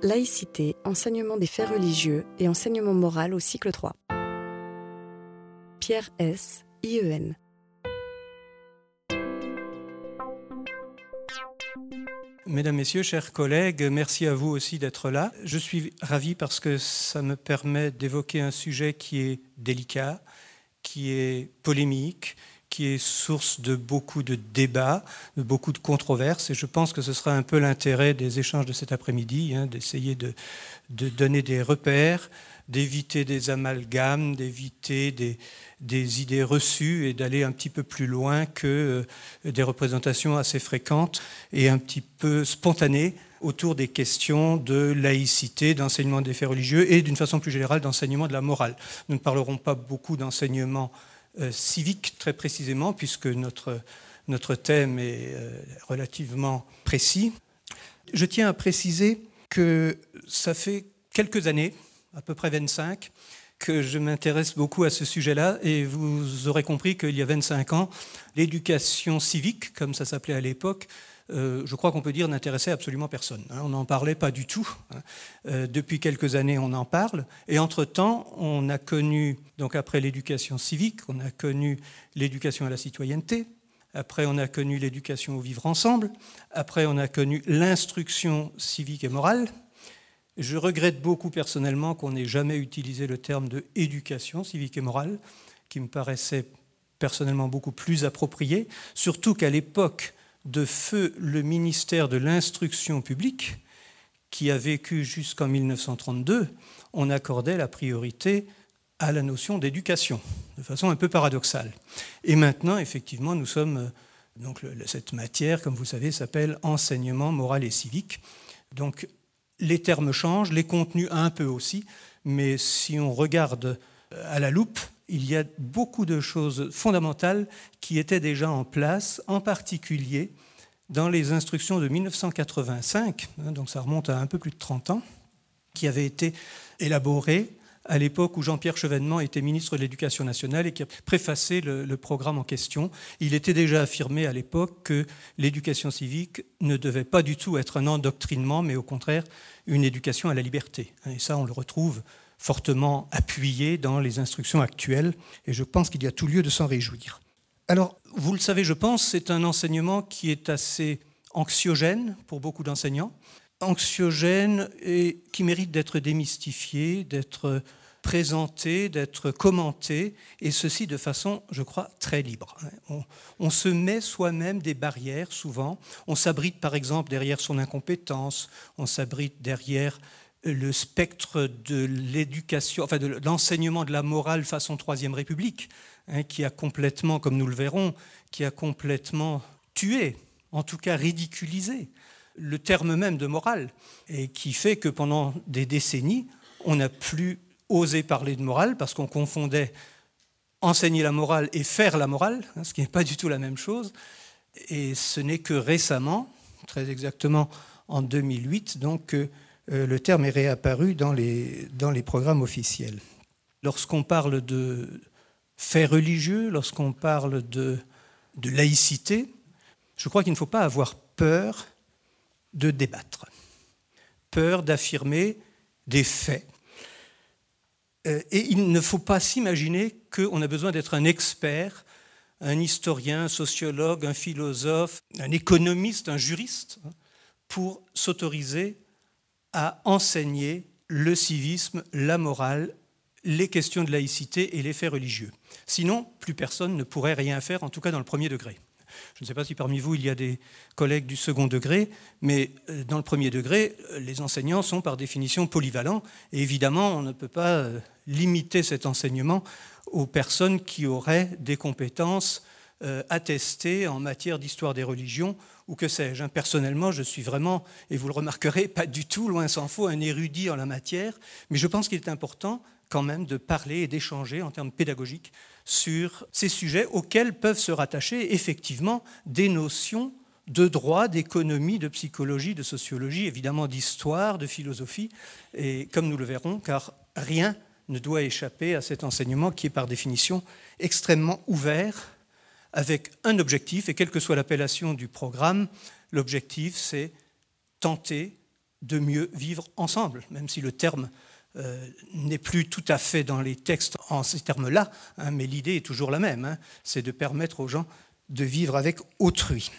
Laïcité, enseignement des faits religieux et enseignement moral au cycle 3. Pierre S. IEN. Mesdames, Messieurs, chers collègues, merci à vous aussi d'être là. Je suis ravi parce que ça me permet d'évoquer un sujet qui est délicat, qui est polémique, qui est source de beaucoup de débats, de beaucoup de controverses. Et je pense que ce sera un peu l'intérêt des échanges de cet après-midi, hein, d'essayer de, donner des repères, d'éviter des amalgames, d'éviter des, idées reçues et d'aller un petit peu plus loin que euh, des représentations assez fréquentes et un petit peu spontanées autour des questions de laïcité, d'enseignement des faits religieux et d'une façon plus générale d'enseignement de la morale. Nous ne parlerons pas beaucoup d'enseignement civique très précisément, puisque notre, notre thème est euh, relativement précis. Je tiens à préciser que ça fait quelques années, à peu près 25, que je m'intéresse beaucoup à ce sujet-là, et vous aurez compris qu'il y a 25 ans, l'éducation civique, comme ça s'appelait à l'époque, euh, je crois qu'on peut dire, n'intéressait absolument personne. Hein. on n'en parlait pas du tout. Hein. Euh, depuis quelques années, on en parle. Et entre-temps, on a connu, donc après l'éducation civique, on a connu l'éducation à la citoyenneté. Après, on a connu l'éducation au vivre ensemble. Après, on a connu l'instruction civique et morale. Je regrette beaucoup personnellement qu'on n'ait jamais utilisé le terme de éducation civique et morale, qui me paraissait personnellement beaucoup plus approprié, surtout qu'à l'époque de feu le ministère de l'instruction publique, qui a vécu jusqu'en 1932, on accordait la priorité à la notion d'éducation, de façon un peu paradoxale. Et maintenant, effectivement, nous sommes. Euh, donc, cette matière, comme vous savez, s'appelle enseignement moral et civique. Donc, les termes changent, les contenus un peu aussi, mais si on regarde euh, à la loupe, il y a beaucoup de choses fondamentales qui étaient déjà en place, en particulier dans les instructions de 1985, hein, donc ça remonte à un peu plus de 30 ans, qui avaient été élaborées à l'époque où Jean-Pierre Chevènement était ministre de l'Éducation nationale et qui a préfacé le, le, programme en question. Il était déjà affirmé à l'époque que l'éducation civique ne devait pas du tout être un endoctrinement, mais au contraire une éducation à la liberté. Et ça, on le retrouve fortement appuyé dans les instructions actuelles, et je pense qu'il y a tout lieu de s'en réjouir. Alors, vous le savez, je pense, c'est un enseignement qui est assez anxiogène pour beaucoup d'enseignants, anxiogène et qui mérite d'être démystifié, d'être présenté, d'être commenté, et ceci de façon, je crois, très libre. On, se met soi-même des barrières souvent. On s'abrite par exemple derrière son incompétence, on s'abrite derrière le spectre de l'éducation, enfin de l'enseignement de la morale façon Troisième République, hein, qui a complètement, comme nous le verrons, qui a complètement tué, en tout cas ridiculisé, le terme même de morale, et qui fait que pendant des décennies, on n'a plus osé parler de morale parce qu'on confondait enseigner la morale et faire la morale, hein, ce qui n'est pas du tout la même chose. Et ce n'est que récemment, très exactement en 2008, donc le terme est réapparu dans les, dans les programmes officiels. Lorsqu'on parle de faits religieux, lorsqu'on parle de, de laïcité, je crois qu'il ne faut pas avoir peur de débattre, peur d'affirmer des faits. Euh, et il ne faut pas s'imaginer qu'on a besoin d'être un expert, un historien, un sociologue, un philosophe, un économiste, un juriste, hein, pour s'autoriser à enseigner le civisme, la morale, les questions de laïcité et les faits religieux. Sinon, plus personne ne pourrait rien faire, en tout cas dans le premier degré. Je ne sais pas si parmi vous il y a des collègues du second degré, mais euh, dans le premier degré, euh, les enseignants sont par définition polyvalents, et évidemment, on ne peut pas euh, limiter cet enseignement aux personnes qui auraient des compétences attestées en matière d'histoire des religions ou que sais-je. Hein. Personnellement, je suis vraiment, et vous le remarquerez, pas du tout, loin s'en faut, un érudit en la matière, mais je pense qu'il est important quand même de parler et d'échanger en termes pédagogiques sur ces sujets auxquels peuvent se rattacher effectivement des notions de droit, d'économie, de psychologie, de sociologie, évidemment d'histoire, de philosophie, et comme nous le verrons, car rien ne doit échapper à cet enseignement qui est par définition extrêmement ouvert avec un objectif, et quelle que soit l'appellation du programme, l'objectif, c'est tenter de mieux vivre ensemble, même si le terme euh, n'est plus tout à fait dans les textes en ces termes-là, hein, mais l'idée est toujours la même, hein, c'est de permettre aux gens de vivre avec autrui.